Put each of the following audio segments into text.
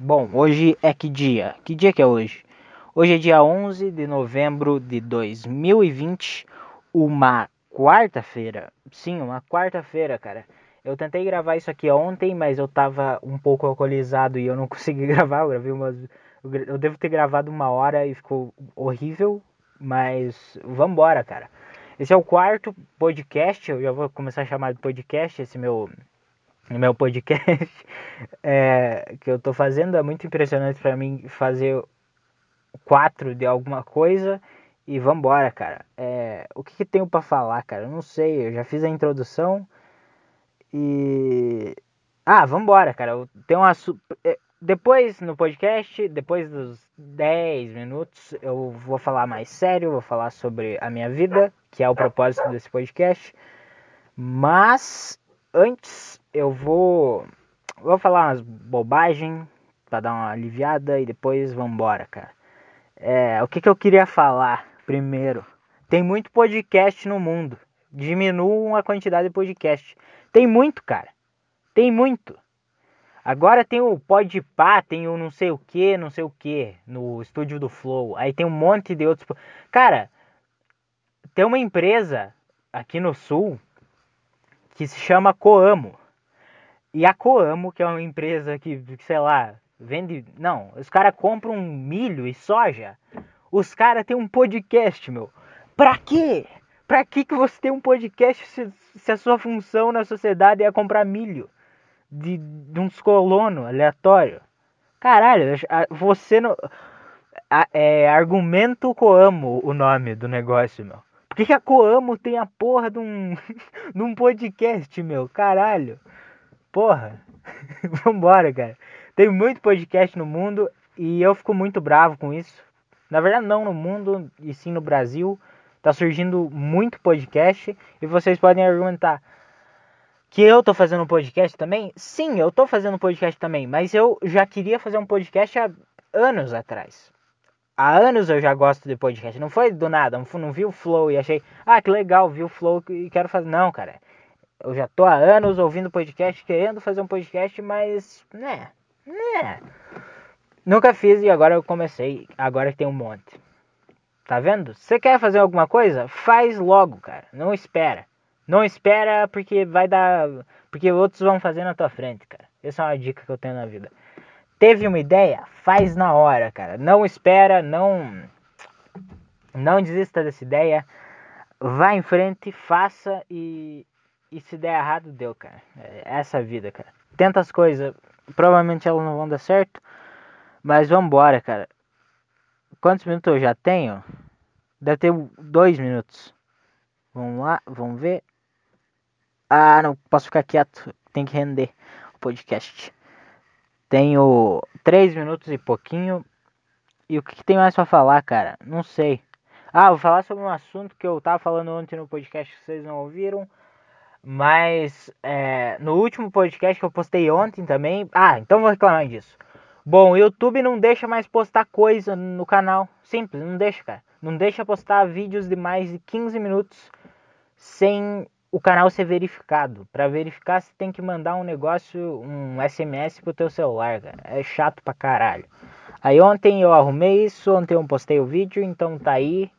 Bom, hoje é que dia? Que dia que é hoje? Hoje é dia 11 de novembro de 2020, uma quarta-feira. Sim, uma quarta-feira, cara. Eu tentei gravar isso aqui ontem, mas eu tava um pouco alcoolizado e eu não consegui gravar. Eu gravei umas. Eu devo ter gravado uma hora e ficou horrível, mas vambora, cara. Esse é o quarto podcast, eu já vou começar a chamar de podcast esse meu meu podcast é, que eu tô fazendo. É muito impressionante para mim fazer quatro de alguma coisa e vambora, cara. É, o que, que tenho para falar, cara? Eu não sei, eu já fiz a introdução e. Ah, vambora, cara. Eu tenho uma. É, depois no podcast, depois dos 10 minutos, eu vou falar mais sério, vou falar sobre a minha vida, que é o propósito desse podcast. Mas antes eu vou vou falar umas bobagens para dar uma aliviada e depois vambora, cara. É, o que, que eu queria falar primeiro? Tem muito podcast no mundo. Diminuam a quantidade de podcast. Tem muito, cara. Tem muito. Agora tem o Podpah, tem o não sei o que, não sei o que no estúdio do Flow. Aí tem um monte de outros. Cara, tem uma empresa aqui no sul que se chama Coamo. E a Coamo, que é uma empresa que, sei lá, vende. Não, os caras compram milho e soja. Os caras têm um podcast, meu. Pra quê? Pra que, que você tem um podcast se, se a sua função na sociedade é comprar milho de, de uns colonos aleatório? Caralho, você não. É argumento Coamo o nome do negócio, meu. Por que, que a Coamo tem a porra de um, de um podcast, meu? Caralho. Porra. Vambora, cara. Tem muito podcast no mundo e eu fico muito bravo com isso. Na verdade, não no mundo, e sim no Brasil. Tá surgindo muito podcast e vocês podem argumentar que eu tô fazendo um podcast também. Sim, eu tô fazendo podcast também, mas eu já queria fazer um podcast há anos atrás. Há anos eu já gosto de podcast. Não foi do nada, não vi o Flow e achei, ah, que legal, vi o Flow e quero fazer. Não, cara. Eu já tô há anos ouvindo podcast, querendo fazer um podcast, mas, né, né. Nunca fiz e agora eu comecei. Agora tem um monte. Tá vendo? Você quer fazer alguma coisa? Faz logo, cara. Não espera. Não espera porque vai dar. Porque outros vão fazer na tua frente, cara. Essa é uma dica que eu tenho na vida. Teve uma ideia? Faz na hora, cara. Não espera, não. Não desista dessa ideia. Vá em frente, faça e. E se der errado, deu, cara. É essa vida, cara. Tenta as coisas. Provavelmente elas não vão dar certo. Mas vambora, cara. Quantos minutos eu já tenho? Deve ter dois minutos. Vamos lá, vamos ver. Ah, não posso ficar quieto. Tem que render o podcast. Tenho três minutos e pouquinho. E o que, que tem mais pra falar, cara? Não sei. Ah, vou falar sobre um assunto que eu tava falando ontem no podcast que vocês não ouviram. Mas é, no último podcast que eu postei ontem também. Ah, então vou reclamar disso. Bom, o YouTube não deixa mais postar coisa no canal. Simples, não deixa, cara. Não deixa postar vídeos de mais de 15 minutos sem o canal ser verificado. Para verificar, você tem que mandar um negócio, um SMS pro teu celular, cara. É chato pra caralho. Aí ontem eu arrumei isso, ontem eu postei o vídeo, então tá aí.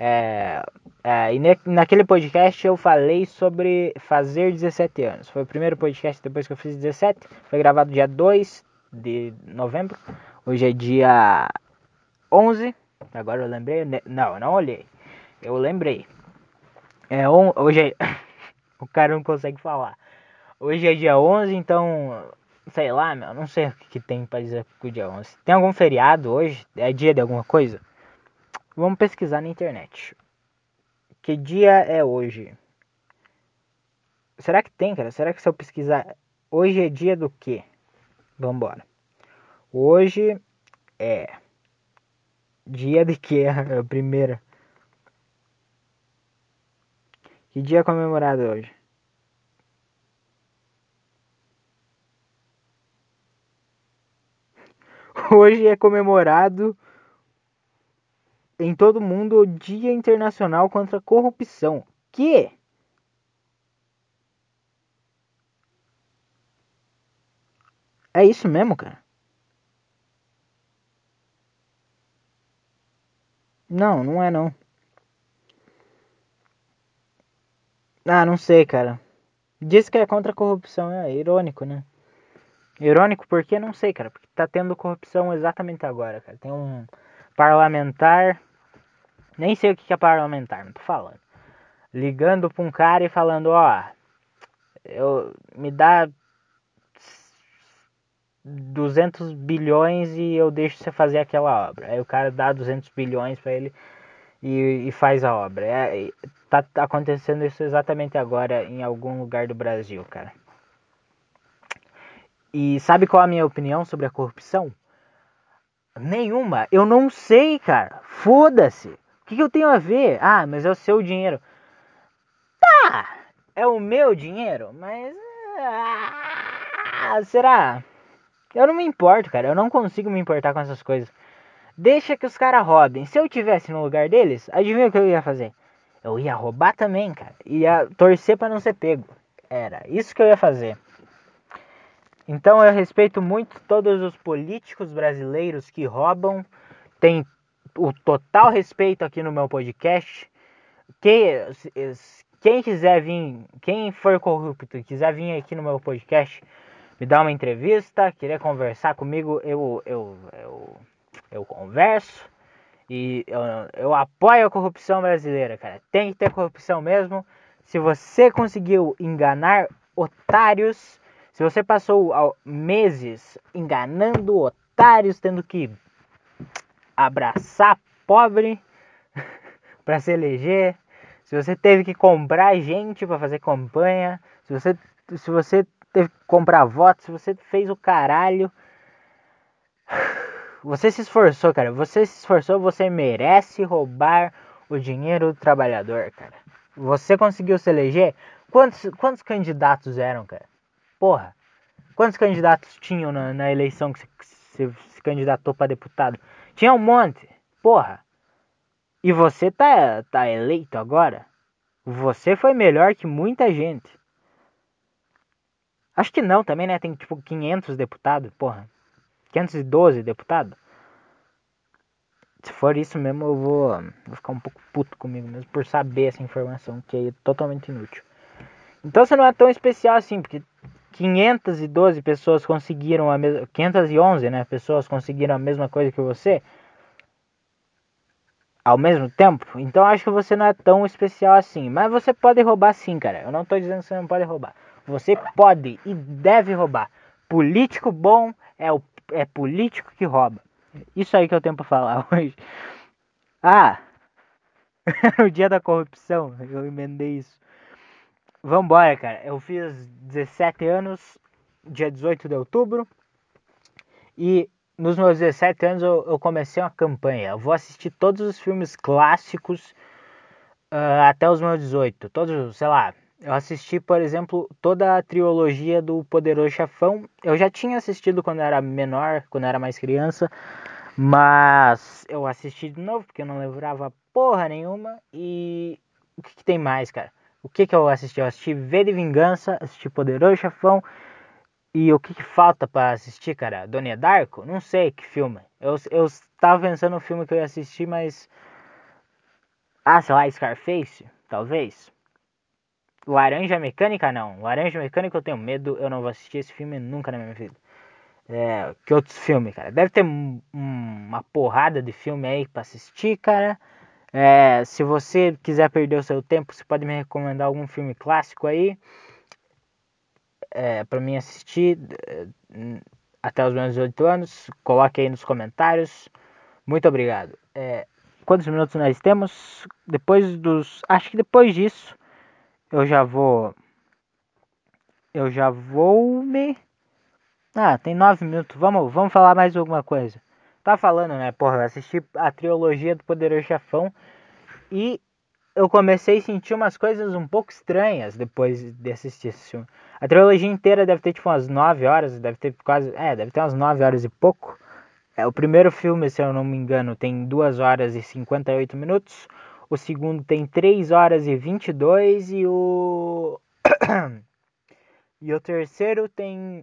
É, é, e naquele podcast eu falei sobre fazer 17 anos. Foi o primeiro podcast depois que eu fiz 17. Foi gravado dia 2 de novembro. Hoje é dia 11. Agora eu lembrei. Né? Não, não olhei. Eu lembrei. É, hoje é... o cara não consegue falar. Hoje é dia 11, então. Sei lá, meu. Não sei o que, que tem pra dizer com o dia 11. Tem algum feriado hoje? É dia de alguma coisa? Vamos pesquisar na internet. Que dia é hoje? Será que tem, cara? Será que se eu pesquisar. Hoje é dia do quê? Vambora. Hoje é dia de que é a primeira? Que dia é comemorado hoje? Hoje é comemorado em todo mundo o Dia Internacional contra a Corrupção. Que? É isso mesmo, cara? Não, não é não. Ah, não sei, cara. Diz que é contra a corrupção, é irônico, né? Irônico porque não sei, cara, porque tá tendo corrupção exatamente agora, cara. Tem um parlamentar nem sei o que é parlamentar, não tô falando. Ligando pra um cara e falando, ó, eu me dá 200 bilhões e eu deixo você fazer aquela obra. Aí o cara dá 200 bilhões para ele e, e, faz a obra. É, tá, acontecendo isso exatamente agora em algum lugar do Brasil, cara. E sabe qual é a minha opinião sobre a corrupção? Nenhuma. Eu não sei, cara. Foda-se. Que, que eu tenho a ver? Ah, mas é o seu dinheiro. Tá. É o meu dinheiro, mas. Ah, será? Eu não me importo, cara. Eu não consigo me importar com essas coisas. Deixa que os caras roubem. Se eu tivesse no lugar deles, adivinha o que eu ia fazer? Eu ia roubar também, cara. Ia torcer para não ser pego. Era isso que eu ia fazer. Então eu respeito muito todos os políticos brasileiros que roubam. Tem o total respeito aqui no meu podcast. Que, quem quiser vir, quem for corrupto e quiser vir aqui no meu podcast, me dar uma entrevista, querer conversar comigo, eu, eu, eu, eu converso. E eu, eu apoio a corrupção brasileira, cara. Tem que ter corrupção mesmo. Se você conseguiu enganar otários, se você passou meses enganando otários, tendo que abraçar pobre para se eleger, se você teve que comprar gente para fazer campanha, se você, se você teve que comprar votos, se você fez o caralho. Você se esforçou, cara. Você se esforçou, você merece roubar o dinheiro do trabalhador, cara. Você conseguiu se eleger? Quantos, quantos candidatos eram, cara? Porra. Quantos candidatos tinham na, na eleição que você se candidatou para deputado? Tinha um monte. Porra. E você tá, tá eleito agora? Você foi melhor que muita gente. Acho que não também, né? Tem tipo 500 deputados, porra. 512 deputados. Se for isso mesmo, eu vou, vou ficar um pouco puto comigo mesmo por saber essa informação que é totalmente inútil. Então você não é tão especial assim, porque 512 pessoas conseguiram a mesma 511, né, pessoas conseguiram a mesma coisa que você ao mesmo tempo. Então acho que você não é tão especial assim, mas você pode roubar sim, cara. Eu não tô dizendo que você não pode roubar. Você pode e deve roubar. Político bom é, o, é político que rouba. Isso aí que eu tenho pra falar hoje. Ah! o dia da corrupção, eu emendei isso. Vambora, cara. Eu fiz 17 anos, dia 18 de outubro. E nos meus 17 anos eu, eu comecei uma campanha. Eu vou assistir todos os filmes clássicos uh, até os meus 18. Todos, sei lá, eu assisti, por exemplo, toda a trilogia do Poderoso Chefão. Eu já tinha assistido quando era menor, quando era mais criança, mas eu assisti de novo porque eu não lembrava porra nenhuma. E o que, que tem mais, cara? O que, que eu assisti? Eu assisti V de Vingança, assisti Poderoso Chefão. E o que, que falta para assistir, cara? Dona Darko? Não sei que filme. Eu, eu tava pensando no filme que eu ia assistir, mas. Ah, sei lá, Scarface? Talvez. Laranja Mecânica não. Laranja Mecânica eu tenho medo, eu não vou assistir esse filme nunca na minha vida. É, que outros filmes, cara? Deve ter um, uma porrada de filme aí pra assistir, cara. É, se você quiser perder o seu tempo, você pode me recomendar algum filme clássico aí. É, pra mim assistir é, até os meus 18 anos. Coloque aí nos comentários. Muito obrigado. É, quantos minutos nós temos? Depois dos. Acho que depois disso eu já vou. Eu já vou me. Ah, tem nove minutos. Vamos, vamos falar mais alguma coisa. Tá falando, né? Porra, eu assisti a trilogia do Poderoso Chefão e eu comecei a sentir umas coisas um pouco estranhas depois de assistir esse filme. A trilogia inteira deve ter tipo umas 9 horas, deve ter quase. É, deve ter umas 9 horas e pouco. É, o primeiro filme, se eu não me engano, tem 2 horas e 58 minutos o segundo tem 3 horas e 22 e o e o terceiro tem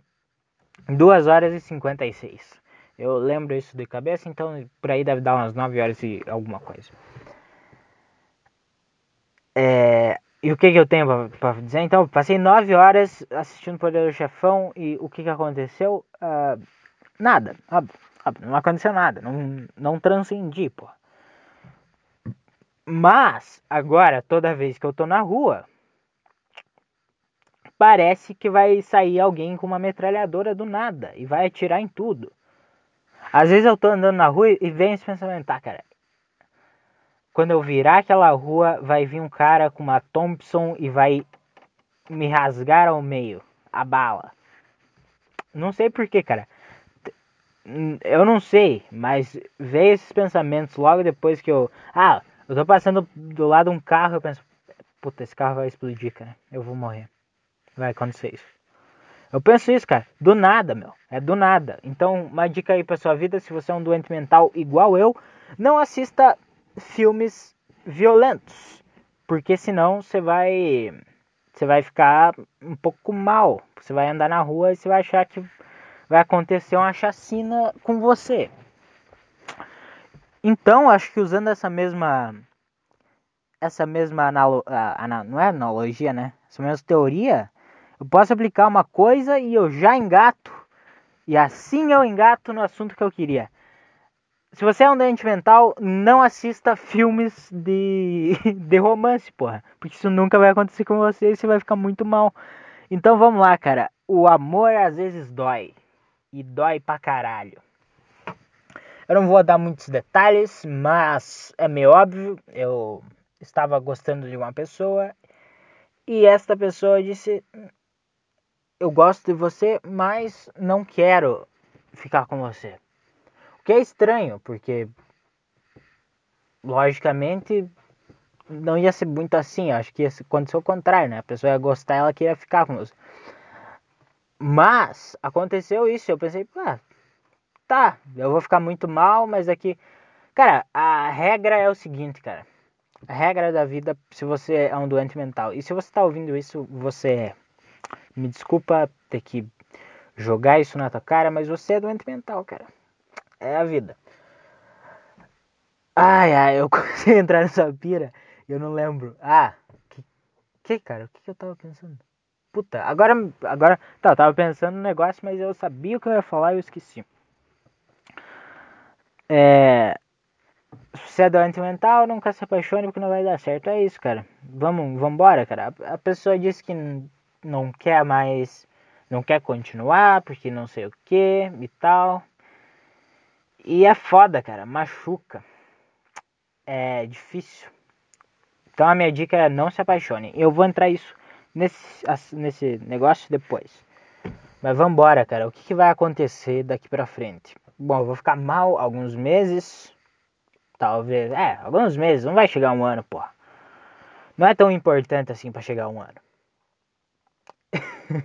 2 horas e 56. Eu lembro isso de cabeça, então por aí deve dar umas 9 horas e alguma coisa. É, e o que, que eu tenho para dizer? Então, passei 9 horas assistindo Poder do Chefão e o que, que aconteceu? Uh, nada, óbvio, óbvio, não aconteceu nada, não, não transcendi, pô. Mas, agora, toda vez que eu tô na rua, parece que vai sair alguém com uma metralhadora do nada e vai atirar em tudo. Às vezes eu tô andando na rua e vem esse pensamento, tá, cara. Quando eu virar aquela rua, vai vir um cara com uma Thompson e vai me rasgar ao meio, a bala. Não sei porquê, cara. Eu não sei, mas veio esses pensamentos logo depois que eu. Ah, eu tô passando do lado de um carro, eu penso, puta, esse carro vai explodir, cara. Eu vou morrer. Vai acontecer isso. Eu penso isso, cara, do nada, meu. É do nada. Então, uma dica aí pra sua vida, se você é um doente mental igual eu, não assista filmes violentos, porque senão você vai você vai ficar um pouco mal. Você vai andar na rua e você vai achar que vai acontecer uma chacina com você. Então, acho que usando essa mesma essa mesma analo, não é analogia, né? Essa mesma teoria, eu posso aplicar uma coisa e eu já engato. E assim eu engato no assunto que eu queria. Se você é um doente mental, não assista filmes de, de romance, porra. Porque isso nunca vai acontecer com você e você vai ficar muito mal. Então vamos lá, cara. O amor às vezes dói. E dói pra caralho. Eu não vou dar muitos detalhes, mas é meio óbvio. Eu estava gostando de uma pessoa e esta pessoa disse: Eu gosto de você, mas não quero ficar com você. O que é estranho, porque logicamente não ia ser muito assim. Acho que ia acontecer o contrário, né? A pessoa ia gostar, ela queria ficar com você. Mas aconteceu isso. Eu pensei, ah, tá, eu vou ficar muito mal, mas aqui. Cara, a regra é o seguinte, cara. A regra da vida, se você é um doente mental, e se você tá ouvindo isso, você é. Me desculpa ter que jogar isso na tua cara, mas você é doente mental, cara. É a vida. Ai, ai, eu comecei a entrar nessa pira eu não lembro. Ah, que, que cara? O que, que eu tava pensando? Puta, agora, agora, tá, eu tava pensando no negócio, mas eu sabia o que eu ia falar e eu esqueci. É. Se é doente mental, nunca se apaixone porque não vai dar certo. É isso, cara. Vamos, vamos embora, cara. A pessoa disse que não quer mais, não quer continuar porque não sei o que e tal. E é foda, cara. Machuca. É difícil. Então a minha dica é não se apaixone. Eu vou entrar isso nesse, nesse negócio depois. Mas vamos embora, cara. O que, que vai acontecer daqui pra frente? Bom, eu vou ficar mal alguns meses. Talvez. É, alguns meses. Não vai chegar um ano, porra. Não é tão importante assim para chegar um ano.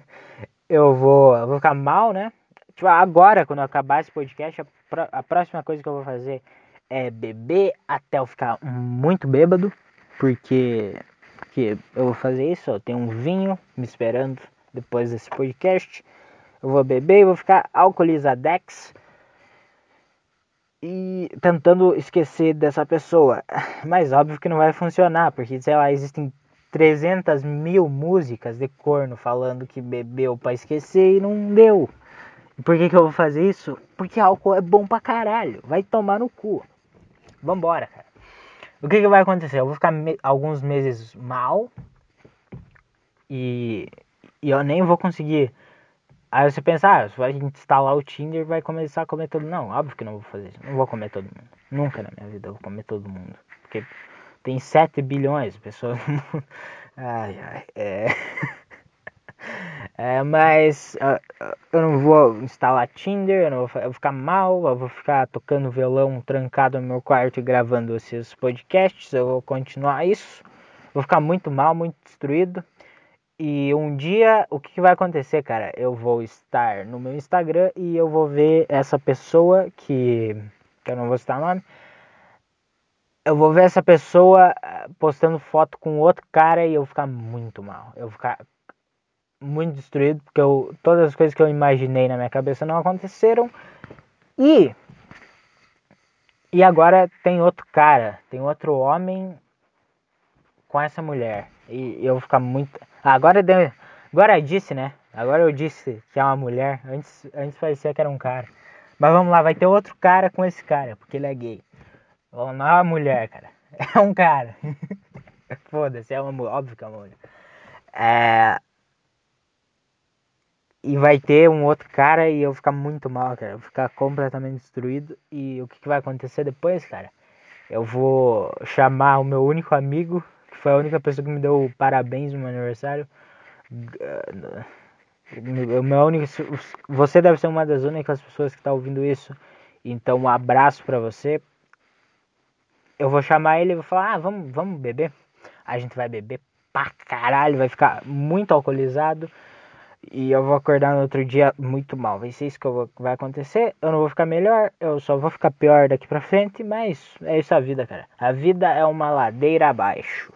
eu vou. Eu vou ficar mal, né? Tipo, agora, quando eu acabar esse podcast, a, a próxima coisa que eu vou fazer é beber até eu ficar muito bêbado. Porque, porque eu vou fazer isso, ó. Tem um vinho me esperando depois desse podcast. Eu vou beber e vou ficar alcoolizadex e tentando esquecer dessa pessoa. Mas óbvio que não vai funcionar, porque sei lá, existem 300 mil músicas de corno falando que bebeu para esquecer e não deu. Por que, que eu vou fazer isso? Porque álcool é bom pra caralho. Vai tomar no cu. Vambora, cara. O que, que vai acontecer? Eu vou ficar me alguns meses mal e, e eu nem vou conseguir Aí você pensa, ah, você vai instalar o Tinder vai começar a comer todo mundo. Não, óbvio que não vou fazer isso. Não vou comer todo mundo. Nunca na minha vida eu vou comer todo mundo. Porque tem 7 bilhões de pessoas. Ai, ai, é. é mas eu não vou instalar Tinder, eu não vou, eu vou ficar mal, eu vou ficar tocando violão trancado no meu quarto e gravando esses podcasts. Eu vou continuar isso. Vou ficar muito mal, muito destruído. E um dia, o que, que, vai acontecer, cara? Eu vou estar no meu Instagram e eu vou ver essa pessoa que, que eu não vou citar o nome. Eu vou ver essa pessoa eh, postando foto com outro cara e eu vou ficar muito mal. Eu vou ficar muito destruído porque eu, todas as coisas que eu imaginei na minha cabeça não aconteceram. E e agora tem outro cara, tem outro homem com essa mulher. E eu vou ficar muito. Ah, agora deu. Agora eu disse, né? Agora eu disse que é uma mulher. Antes, antes parecia que era um cara. Mas vamos lá, vai ter outro cara com esse cara, porque ele é gay. Não é uma mulher, cara. É um cara. Foda-se, é uma óbvio que é uma mulher. É... E vai ter um outro cara e eu ficar muito mal, cara. Eu vou ficar completamente destruído. E o que, que vai acontecer depois, cara? Eu vou chamar o meu único amigo, que foi a única pessoa que me deu parabéns no meu aniversário. O meu único, você deve ser uma das únicas pessoas que está ouvindo isso. Então, um abraço para você. Eu vou chamar ele e vou falar: ah, vamos, vamos beber. A gente vai beber pra caralho, vai ficar muito alcoolizado. E eu vou acordar no outro dia muito mal. Vai ser isso que vou, vai acontecer. Eu não vou ficar melhor, eu só vou ficar pior daqui pra frente. Mas é isso a vida, cara. A vida é uma ladeira abaixo.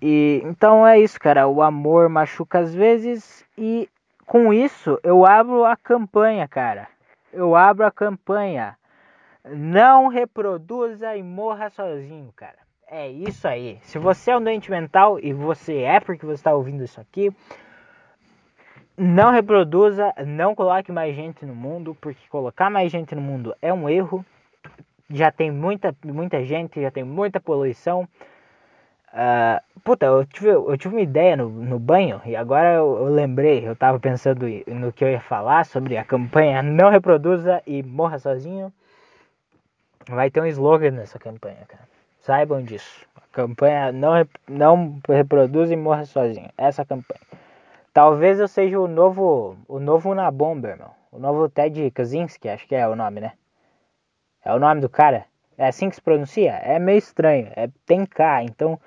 E então é isso, cara. O amor machuca às vezes. E com isso eu abro a campanha, cara. Eu abro a campanha. Não reproduza e morra sozinho, cara. É isso aí. Se você é um doente mental e você é porque você está ouvindo isso aqui, não reproduza, não coloque mais gente no mundo, porque colocar mais gente no mundo é um erro. Já tem muita, muita gente, já tem muita poluição. Uh, puta, eu tive, eu tive uma ideia no, no banho e agora eu, eu, lembrei, eu tava pensando no que eu ia falar sobre a campanha Não Reproduza e Morra Sozinho. Vai ter um slogan nessa campanha, cara. Saibam disso. A campanha Não, não Reproduza e Morra Sozinho. Essa campanha. Talvez eu seja o novo, o novo na bomba, irmão. O novo Ted Kaczynski, acho que é o nome, né? É o nome do cara. É assim que se pronuncia? É meio estranho. É, tem K, então...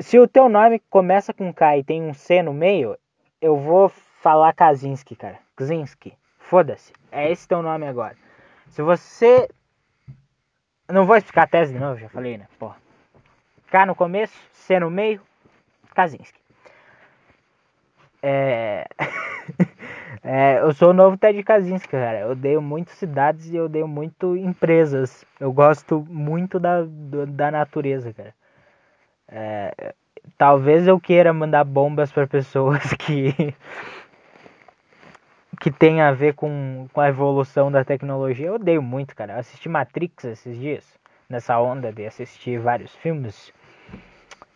Se o teu nome começa com K e tem um C no meio, eu vou falar Kaczynski, cara. Kaczynski. Foda-se. É esse teu nome agora. Se você... não vou explicar a tese de novo, já falei, né? Porra. K no começo, C no meio, Kaczynski. É... é, eu sou o novo Ted Kaczynski, cara. Eu odeio muito cidades e eu odeio muito empresas. Eu gosto muito da, da natureza, cara. É, talvez eu queira mandar bombas para pessoas que que tem a ver com, com a evolução da tecnologia. Eu odeio muito, cara. Eu assisti Matrix esses dias, nessa onda de assistir vários filmes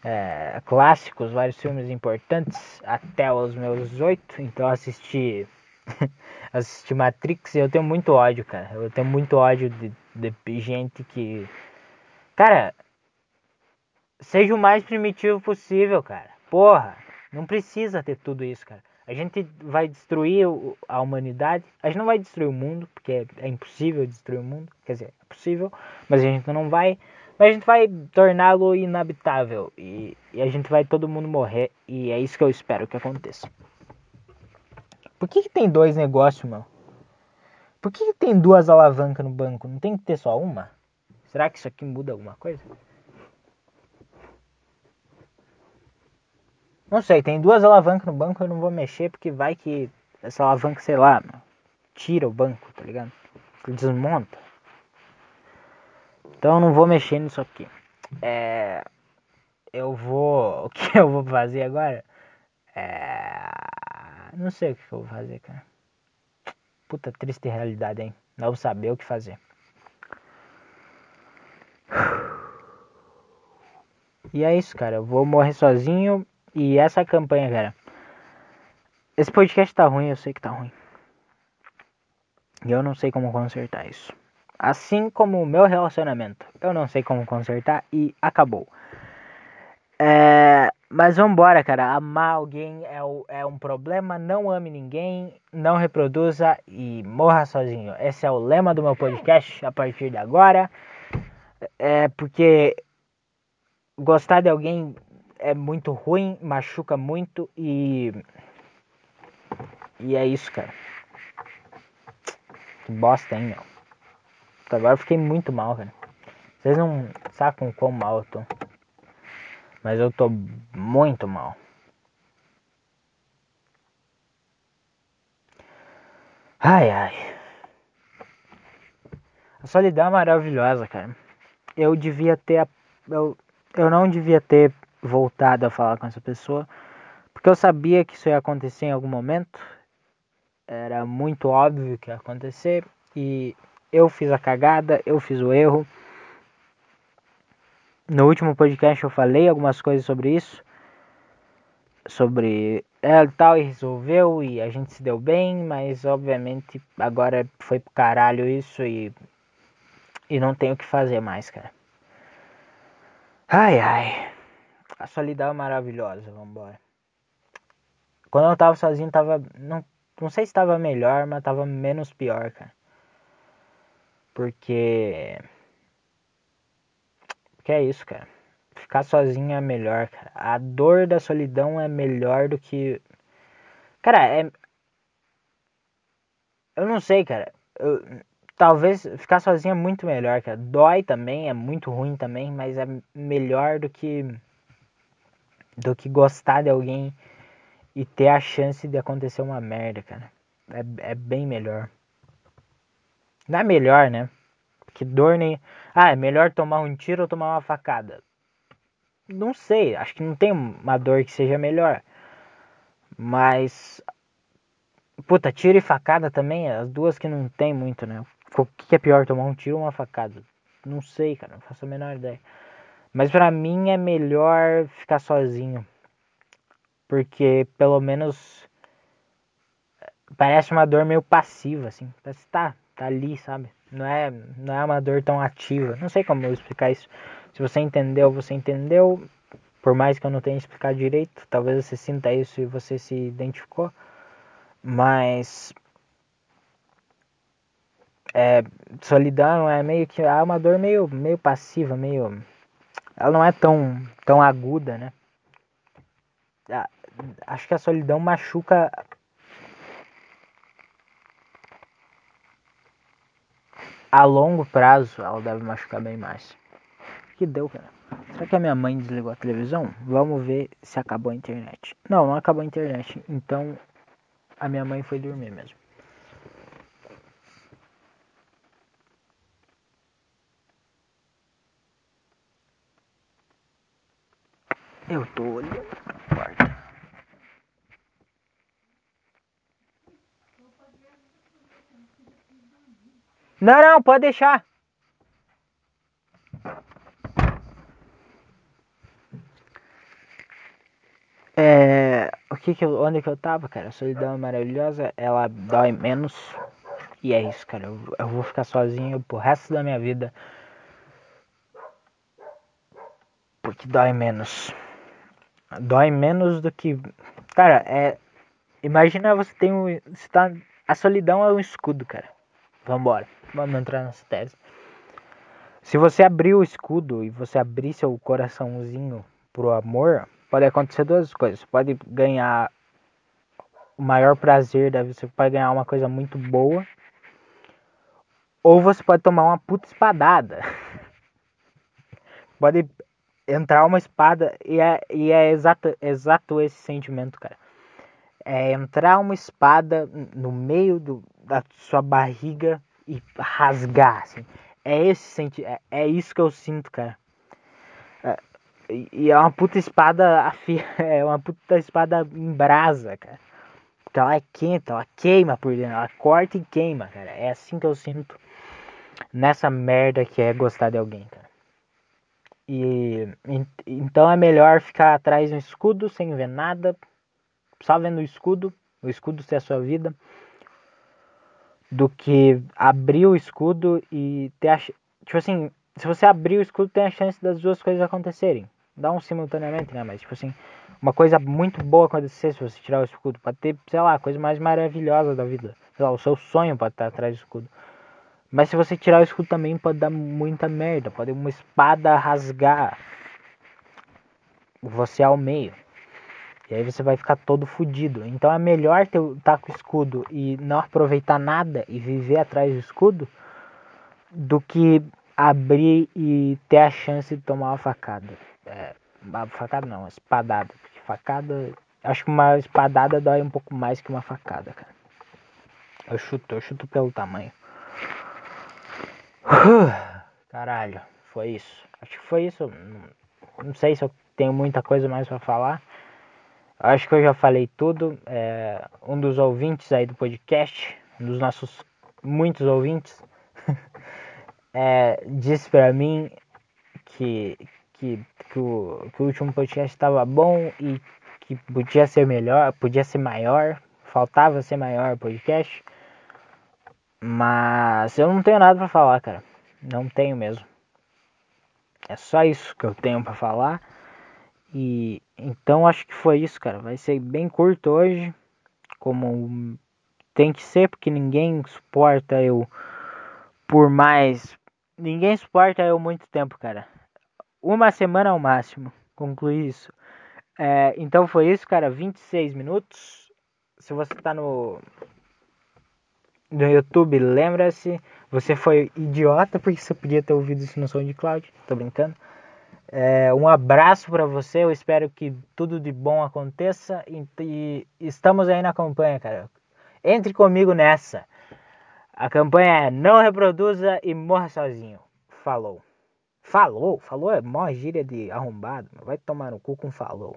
é, clássicos, vários filmes importantes até os meus oito. Então assisti assisti Matrix e eu tenho muito ódio, cara. Eu tenho muito ódio de, de gente que. Cara, seja o mais primitivo possível, cara. Porra, não precisa ter tudo isso, cara. A gente vai destruir a humanidade. A gente não vai destruir o mundo, porque é, é impossível destruir o mundo. Quer dizer, é possível, mas a gente não vai. Mas a gente vai torná-lo inabitável e, e, a gente vai todo mundo morrer e é isso que eu espero que aconteça. Por que, que tem dois negócios, meu? Por que, que tem duas alavancas no banco? Não tem que ter só uma? Será que isso aqui muda alguma coisa? Não sei, tem duas alavancas no banco, eu não vou mexer porque vai que essa alavanca, sei lá, tira o banco, tá ligado? Desmonta. Então eu não vou mexer nisso aqui. É, eu vou. O que eu vou fazer agora? É, não sei o que eu vou fazer, cara. Puta triste realidade, hein? Não saber o que fazer. E é isso, cara. Eu vou morrer sozinho. E essa campanha, cara. Esse podcast tá ruim, eu sei que tá ruim. E eu não sei como consertar isso. Assim como o meu relacionamento. Eu não sei como consertar e acabou. É, mas vambora, cara. Amar alguém é, o, é um problema. Não ame ninguém, não reproduza e morra sozinho. Esse é o lema do meu podcast a partir de agora. É porque gostar de alguém é muito ruim, machuca muito e. E é isso, cara. Que bosta, hein, meu. Agora eu fiquei muito mal, cara. Vocês não sacam quão mal eu tô. Mas eu tô muito mal. Ai ai. A solidão é maravilhosa, cara. Eu devia ter. Eu, eu não devia ter voltado a falar com essa pessoa. Porque eu sabia que isso ia acontecer em algum momento. Era muito óbvio que ia acontecer. E eu fiz a cagada, eu fiz o erro. No último podcast eu falei algumas coisas sobre isso. Sobre ela tal e resolveu e a gente se deu bem, mas obviamente agora foi pro caralho isso e. E não tem o que fazer mais, cara. Ai ai. A solidão é maravilhosa, vambora. Quando eu tava sozinho tava. Não, não sei se tava melhor, mas tava menos pior, cara. Porque. Porque é isso, cara. Ficar sozinho é melhor, cara. A dor da solidão é melhor do que. Cara, é. Eu não sei, cara. Eu... Talvez ficar sozinho é muito melhor, cara. Dói também, é muito ruim também, mas é melhor do que. Do que gostar de alguém e ter a chance de acontecer uma merda, cara. É, é bem melhor. Não é melhor, né? Porque dor nem. Ah, é melhor tomar um tiro ou tomar uma facada? Não sei, acho que não tem uma dor que seja melhor. Mas. Puta, tiro e facada também, as duas que não tem muito, né? O que é pior, tomar um tiro ou uma facada? Não sei, cara, não faço a menor ideia. Mas pra mim é melhor ficar sozinho. Porque pelo menos parece uma dor meio passiva, assim. Parece tá, tá ali, sabe? Não é, não é uma dor tão ativa. Não sei como eu explicar isso. Se você entendeu, você entendeu. Por mais que eu não tenha explicado direito, talvez você sinta isso e você se identificou. Mas é, solidão é meio que é uma dor meio, meio passiva, meio ela não é tão tão aguda, né? acho que a solidão machuca a longo prazo ela deve machucar bem mais. Que deu, cara? Será que a minha mãe desligou a televisão? Vamos ver se acabou a internet. Não, não acabou a internet. Então a minha mãe foi dormir mesmo. Eu tô olhando a porta. Não, não, pode deixar. É, o que que eu, onde que eu tava, cara? A solidão é maravilhosa, ela dói menos. E é isso, cara. Eu, eu vou ficar sozinho pro resto da minha vida. Porque dói menos. Dói menos do que. Cara, é. Imagina você tem um. Você tá, a solidão é um escudo, cara. Vambora. Vamos entrar nessa tese. Se você abrir o escudo e você abrir seu coraçãozinho pro amor, pode acontecer duas coisas. Você pode ganhar o maior prazer da vida, você pode ganhar uma coisa muito boa. Ou você pode tomar uma puta espadada. pode entrar uma espada e é, e é exato, exato esse sentimento, cara. É entrar uma espada no meio do, da sua barriga e rasgar, assim. É esse senti é, é isso que eu sinto, cara. É, e é uma puta espada afia, é uma puta espada em brasa, cara. Porque ela é quente, ela queima por dentro, ela corta e queima, cara. É assim que eu sinto nessa merda que é gostar de alguém, cara. E então é melhor ficar atrás do escudo sem ver nada, só vendo o escudo, o escudo ser a sua vida, do que abrir o escudo e ter a tipo assim, se você abrir o escudo tem a chance das duas coisas acontecerem. Não simultaneamente, né, mas tipo assim, uma coisa muito boa acontecer se você tirar o escudo, pode ter, sei lá, a coisa mais maravilhosa da vida. Sei lá, o seu sonho pode estar atrás do escudo. Mas se você tirar o escudo também pode dar muita merda. Pode uma espada rasgar você ao meio. E aí você vai ficar todo fudido. Então é melhor estar tá com o escudo e não aproveitar nada e viver atrás do escudo do que abrir e ter a chance de tomar uma facada. É, facada não, espadada. Porque facada. Acho que uma espadada dói um pouco mais que uma facada, cara. Eu chuto, eu chuto pelo tamanho. Caralho, foi isso. Acho que foi isso. Não sei se eu tenho muita coisa mais para falar. Acho que eu já falei tudo. É, um dos ouvintes aí do podcast, um dos nossos muitos ouvintes, é, disse para mim que, que, que, o, que o último podcast estava bom e que podia ser melhor, podia ser maior, faltava ser maior o podcast. Mas eu não tenho nada para falar, cara. Não tenho mesmo. É só isso que eu tenho para falar. E então acho que foi isso, cara. Vai ser bem curto hoje, como tem que ser, porque ninguém suporta eu por mais. Ninguém suporta eu muito tempo, cara. Uma semana ao máximo. Concluí isso. É, então foi isso, cara. 26 minutos. Se você tá no. No YouTube, lembra-se. Você foi idiota porque você podia ter ouvido isso no SoundCloud. Tô brincando. É, um abraço para você. Eu espero que tudo de bom aconteça. E, e estamos aí na campanha, cara. Entre comigo nessa. A campanha é não reproduza e morra sozinho. Falou. Falou? Falou é mó gíria de arrombado. Vai tomar no cu com falou.